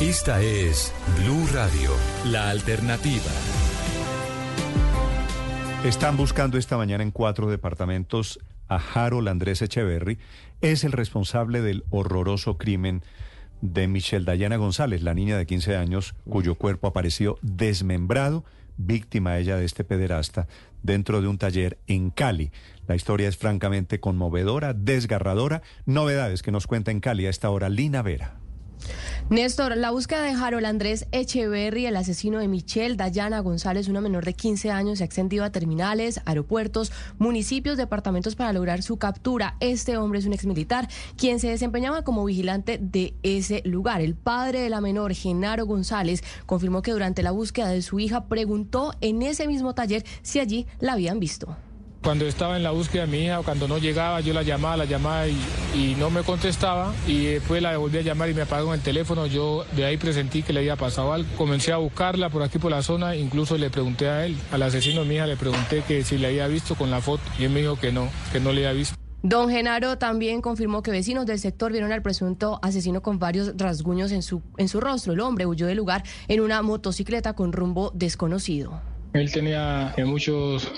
Esta es Blue Radio, la alternativa. Están buscando esta mañana en cuatro departamentos a Harold Andrés Echeverry. Es el responsable del horroroso crimen de Michelle Dayana González, la niña de 15 años cuyo cuerpo apareció desmembrado, víctima ella de este pederasta, dentro de un taller en Cali. La historia es francamente conmovedora, desgarradora. Novedades que nos cuenta en Cali a esta hora Lina Vera. Néstor, la búsqueda de Harold Andrés Echeverry, el asesino de Michelle Dayana González, una menor de 15 años, se ha extendido a terminales, aeropuertos, municipios, departamentos para lograr su captura. Este hombre es un exmilitar quien se desempeñaba como vigilante de ese lugar. El padre de la menor, Genaro González, confirmó que durante la búsqueda de su hija preguntó en ese mismo taller si allí la habían visto. Cuando estaba en la búsqueda de mi hija, o cuando no llegaba, yo la llamaba, la llamaba y, no me contestaba. Y después la volví a llamar y me apagó el teléfono. Yo de ahí presentí que le había pasado algo. Comencé a buscarla por aquí por la zona. Incluso le pregunté a él, al asesino de mi hija, le pregunté que si le había visto con la foto. Y él me dijo que no, que no le había visto. Don Genaro también confirmó que vecinos del sector vieron al presunto asesino con varios rasguños en su, en su rostro. El hombre huyó del lugar en una motocicleta con rumbo desconocido. Él tenía muchos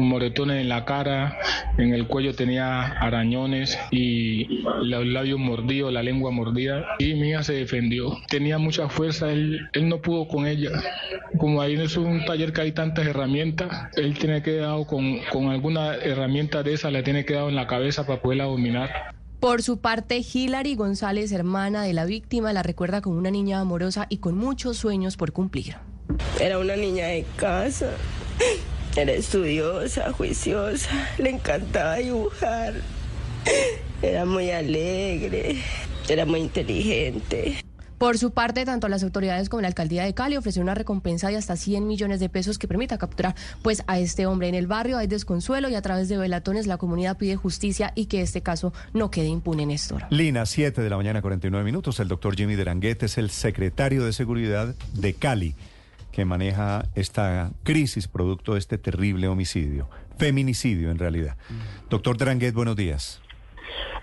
moretones en la cara, en el cuello tenía arañones y los labios mordidos, la lengua mordida. Y mi hija se defendió. Tenía mucha fuerza, él, él no pudo con ella. Como ahí no es un taller que hay tantas herramientas, él tiene que dar con, con alguna herramienta de esa, le tiene que dar en la cabeza para poderla dominar. Por su parte, Hilary González, hermana de la víctima, la recuerda como una niña amorosa y con muchos sueños por cumplir. Era una niña de casa. Era estudiosa, juiciosa, le encantaba dibujar. Era muy alegre, era muy inteligente. Por su parte, tanto las autoridades como la alcaldía de Cali ofrecieron una recompensa de hasta 100 millones de pesos que permita capturar pues a este hombre. En el barrio hay desconsuelo y a través de velatones la comunidad pide justicia y que este caso no quede impune, Néstor. Lina, 7 de la mañana, 49 minutos. El doctor Jimmy Deranguet es el secretario de Seguridad de Cali que maneja esta crisis producto de este terrible homicidio, feminicidio en realidad. Doctor Dranguet, buenos días.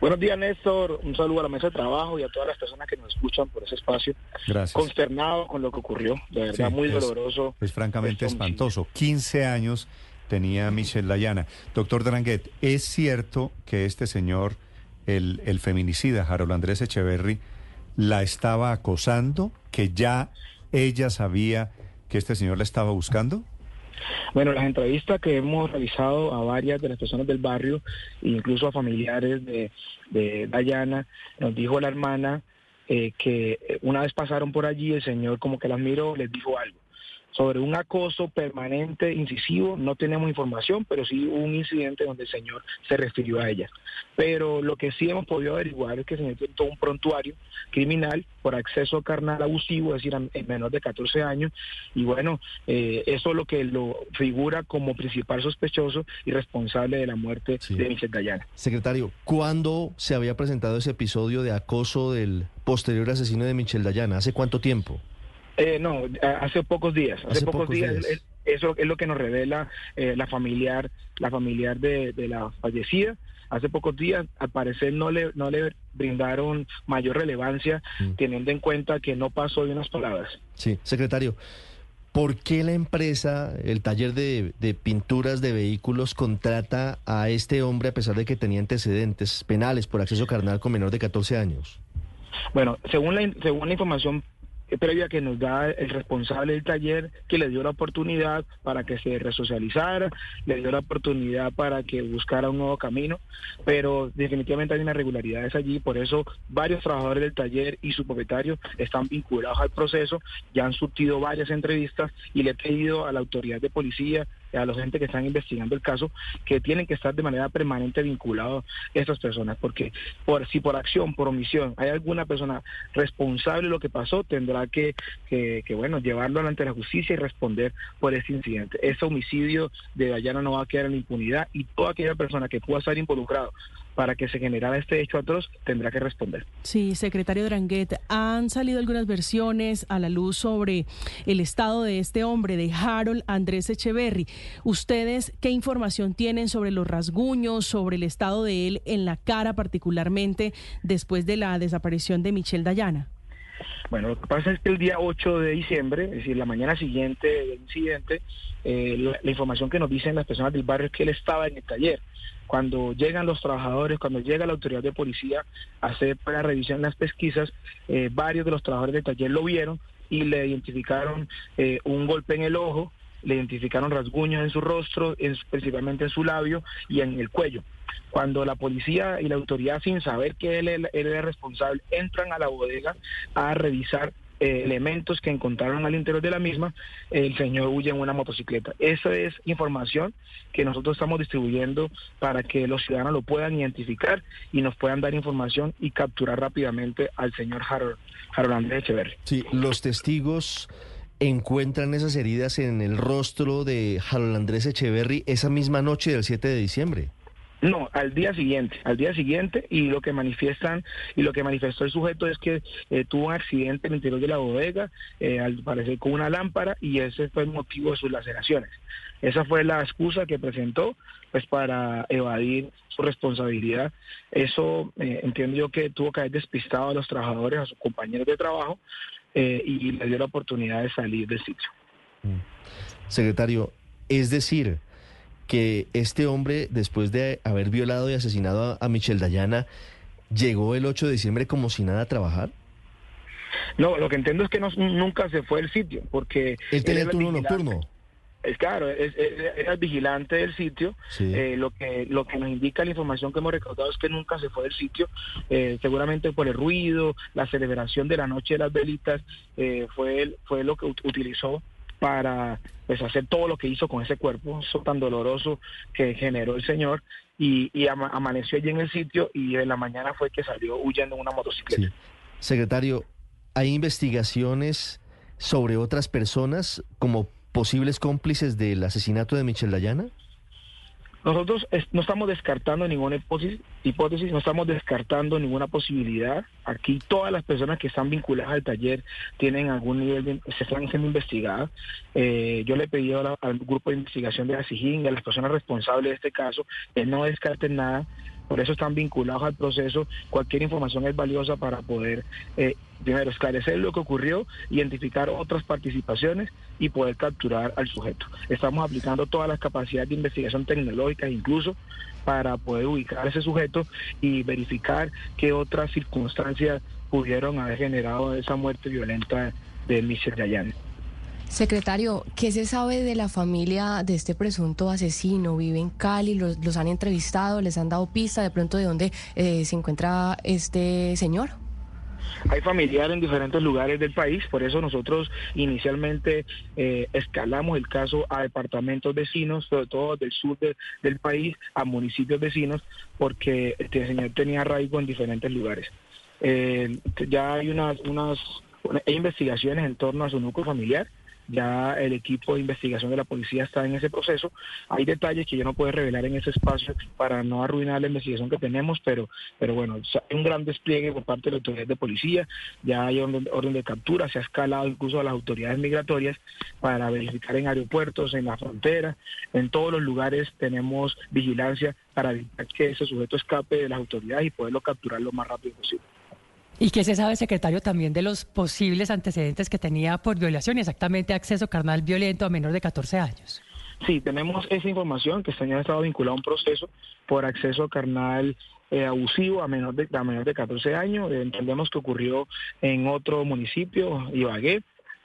Buenos días, Néstor. Un saludo a la mesa de trabajo y a todas las personas que nos escuchan por ese espacio. Gracias. Consternado con lo que ocurrió, de verdad, muy doloroso. Es francamente espantoso. 15 años tenía Michelle Layana. Doctor Dranguet, ¿es cierto que este señor, el, el feminicida Harold Andrés Echeverry, la estaba acosando, que ya ella sabía que este señor le estaba buscando? Bueno, las entrevistas que hemos realizado a varias de las personas del barrio, incluso a familiares de, de Dayana, nos dijo la hermana eh, que una vez pasaron por allí, el señor como que las miró, les dijo algo sobre un acoso permanente, incisivo, no tenemos información, pero sí hubo un incidente donde el señor se refirió a ella. Pero lo que sí hemos podido averiguar es que el señor tiene todo un prontuario criminal por acceso carnal abusivo, es decir, en menor de 14 años, y bueno, eh, eso es lo que lo figura como principal sospechoso y responsable de la muerte de Michelle Dayana. Secretario, ¿cuándo se había presentado ese episodio de acoso del posterior asesino de Michelle Dayana? ¿Hace cuánto tiempo? Eh, no, hace pocos días. Hace, pocos, días. Eso es lo que nos revela eh, la familiar, la familiar de, la fallecida. Hace pocos días, al parecer, no le, no le brindaron mayor relevancia, mm. teniendo en cuenta que no pasó de unas palabras. Sí, secretario. ¿Por qué la empresa, el taller de, de, pinturas de vehículos, contrata a este hombre a pesar de que tenía antecedentes penales por acceso carnal con menor de 14 años? Bueno, según la, según la información previa que nos da el responsable del taller, que le dio la oportunidad para que se resocializara, le dio la oportunidad para que buscara un nuevo camino, pero definitivamente hay una irregularidades allí, por eso varios trabajadores del taller y su propietario están vinculados al proceso, ya han surtido varias entrevistas y le he pedido a la autoridad de policía a los gente que están investigando el caso que tienen que estar de manera permanente vinculados estas personas, porque por si por acción, por omisión, hay alguna persona responsable de lo que pasó, tendrá que, que, bueno, llevarlo ante la justicia y responder por este incidente. Ese homicidio de Dayana no va a quedar en impunidad y toda aquella persona que pueda estar involucrado para que se generara este hecho atroz, tendrá que responder. Sí, secretario Dranguet, han salido algunas versiones a la luz sobre el estado de este hombre, de Harold Andrés Echeverry. ¿Ustedes qué información tienen sobre los rasguños, sobre el estado de él en la cara particularmente después de la desaparición de Michelle Dayana? Bueno, lo que pasa es que el día 8 de diciembre, es decir, la mañana siguiente del incidente, eh, la, información que nos dicen las personas del barrio es que él estaba en el taller. Cuando llegan los trabajadores, cuando llega la autoridad de policía a hacer la revisión las pesquisas, eh, varios de los trabajadores del taller lo vieron y le identificaron eh, un golpe en el ojo, le identificaron rasguños en su rostro, en, principalmente en su labio y en el cuello. Cuando la policía y la autoridad, sin saber que él, él era responsable, entran a la bodega a revisar eh, elementos que encontraron al interior de la misma, el señor huye en una motocicleta. Esa es información que nosotros estamos distribuyendo para que los ciudadanos lo puedan identificar y nos puedan dar información y capturar rápidamente al señor Harold, Harold Andrés Echeverri. Sí, los testigos encuentran esas heridas en el rostro de Harold Andrés Echeverry esa misma noche del 7 de diciembre. No, al día siguiente, al día siguiente y lo que manifiestan y lo que manifestó el sujeto es que eh, tuvo un accidente en el interior de la bodega, eh, al parecer con una lámpara y ese fue el motivo de sus laceraciones. Esa fue la excusa que presentó pues para evadir su responsabilidad. Eso eh, entiendo yo que tuvo que haber despistado a los trabajadores, a sus compañeros de trabajo y le dio la oportunidad de salir del sitio. Mm. Secretario, es decir, que este hombre, después de haber violado y asesinado a, Michelle Dayana, llegó el 8 de diciembre como si nada a trabajar? No, lo que entiendo es que no, nunca se fue del sitio, porque... Él tenía el turno nocturno. Es claro, es, era el vigilante del sitio. Eh, lo que lo que nos indica la información que hemos recaudado es que nunca se fue del sitio, eh, seguramente por el ruido, la celebración de la noche de las velitas, eh, fue fue lo que utilizó para pues hacer todo lo que hizo con ese cuerpo, eso tan doloroso que generó el señor y, amaneció allí en el sitio y en la mañana fue que salió huyendo en una motocicleta. Secretario, ¿hay investigaciones sobre otras personas como posibles cómplices del asesinato de Michelle Dayana? Nosotros no estamos descartando ninguna hipótesis, no estamos descartando ninguna posibilidad. Aquí todas las personas que están vinculadas al taller tienen algún nivel de, se están siendo investigadas. Eh, yo le he pedido al grupo de investigación de la SIGIN y a las personas responsables de este caso que no descarten nada por eso están vinculados al proceso. Cualquier información es valiosa para poder, eh, primero, esclarecer lo que ocurrió, identificar otras participaciones y poder capturar al sujeto. Estamos aplicando todas las capacidades de investigación tecnológica, incluso para poder ubicar a ese sujeto y verificar qué otras circunstancias pudieron haber generado esa muerte violenta de Michel Dayan. Secretario, ¿qué se sabe de la familia de este presunto asesino? ¿Vive en Cali? ¿Los, han entrevistado? ¿Les han dado pista de pronto de dónde eh, se encuentra este señor? Hay familiares en diferentes lugares del país, por eso nosotros inicialmente eh, escalamos el caso a departamentos vecinos, sobre todo del sur del país, a municipios vecinos, porque este señor tenía arraigo en diferentes lugares. Eh, ya hay unas, unas hay investigaciones en torno a su núcleo familiar ya el equipo de investigación de la policía está en ese proceso. Hay detalles que yo no puedo revelar en ese espacio para no arruinar la investigación que tenemos, pero, pero bueno, hay un gran despliegue por parte de la autoridad de policía, ya hay orden, de captura, se ha escalado incluso a las autoridades migratorias para verificar en aeropuertos, en la frontera, en todos los lugares tenemos vigilancia para evitar que ese sujeto escape de las autoridades y poderlo capturar lo más rápido posible. ¿Y qué se sabe, secretario, también de los posibles antecedentes que tenía por violación y exactamente acceso carnal violento a menor de 14 años? Sí, tenemos esa información que el señor estado vinculado a un proceso por acceso carnal eh, abusivo a menor de, a menor de 14 años. entendemos que ocurrió en otro municipio, Ibagué.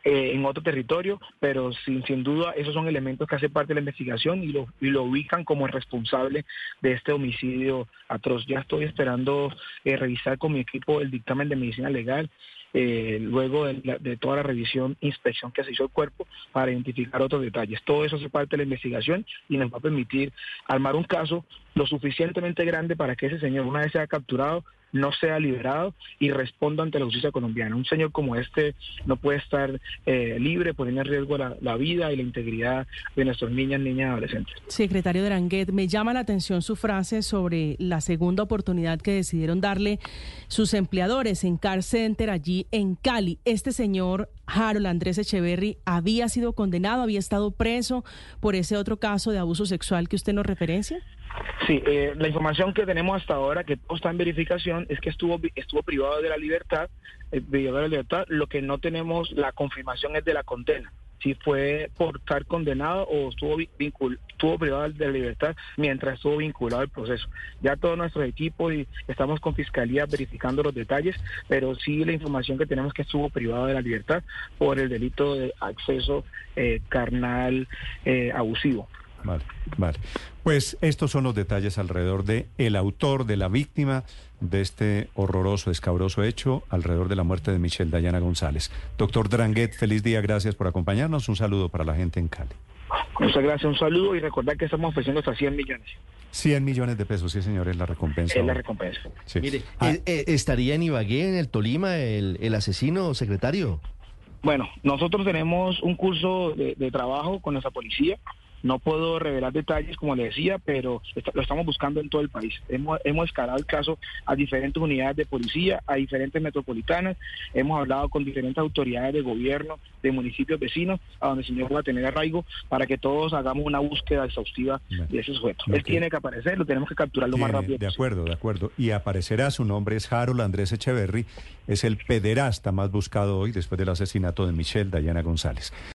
Eh, en otro territorio, pero sin, sin duda esos son elementos que hacen parte de la investigación y lo, y lo ubican como el responsable de este homicidio atroz. Ya estoy esperando eh, revisar con mi equipo el dictamen de medicina legal eh, luego de, toda la revisión, inspección que se hizo el cuerpo para identificar otros detalles. Todo eso hace parte de la investigación y nos va a permitir armar un caso lo suficientemente grande para que ese señor, una vez sea capturado, no sea liberado y responda ante la justicia colombiana. Un señor como este no puede estar eh, libre, poniendo en riesgo la, vida y la integridad de nuestros niñas, niñas y adolescentes. Secretario Dranguet, me llama la atención su frase sobre la segunda oportunidad que decidieron darle sus empleadores en Car Center allí en Cali. Este señor Harold Andrés Echeverry había sido condenado, había estado preso por ese otro caso de abuso sexual que usted nos referencia. Sí, eh, la información que tenemos hasta ahora, que está en verificación, es que estuvo estuvo privado de la libertad, eh, de libertad. Lo que no tenemos la confirmación es de la condena si fue por estar condenado o estuvo, vincul estuvo privado de la libertad mientras estuvo vinculado al proceso. Ya todos nuestros equipos y estamos con Fiscalía verificando los detalles, pero sí la información que tenemos que estuvo privado de la libertad por el delito de acceso eh, carnal eh, abusivo. Vale, vale. Pues estos son los detalles alrededor de el autor, de la víctima de este horroroso, escabroso hecho alrededor de la muerte de Michelle Dayana González. Doctor Dranguet, feliz día, gracias por acompañarnos. Un saludo para la gente en Cali. Muchas gracias, un saludo y recordar que estamos ofreciendo hasta 100 millones. 100 millones de pesos, sí señor, es la recompensa. Es la recompensa. Mire, ah. eh, eh, ¿estaría en Ibagué, en el Tolima, el, el asesino secretario? Bueno, nosotros tenemos un curso de, de trabajo con nuestra policía no puedo revelar detalles, como le decía, pero lo estamos buscando en todo el país. Hemos, hemos escalado el caso a diferentes unidades de policía, a diferentes metropolitanas. Hemos hablado con diferentes autoridades de gobierno, de municipios vecinos, a donde el señor pueda tener arraigo, para que todos hagamos una búsqueda exhaustiva de ese sujeto. Él tiene que aparecer, lo tenemos que capturar lo más rápido. De acuerdo, de acuerdo. Y aparecerá, su nombre es Harold Andrés Echeverry, es el pederasta más buscado hoy después del asesinato de Michelle Dayana González.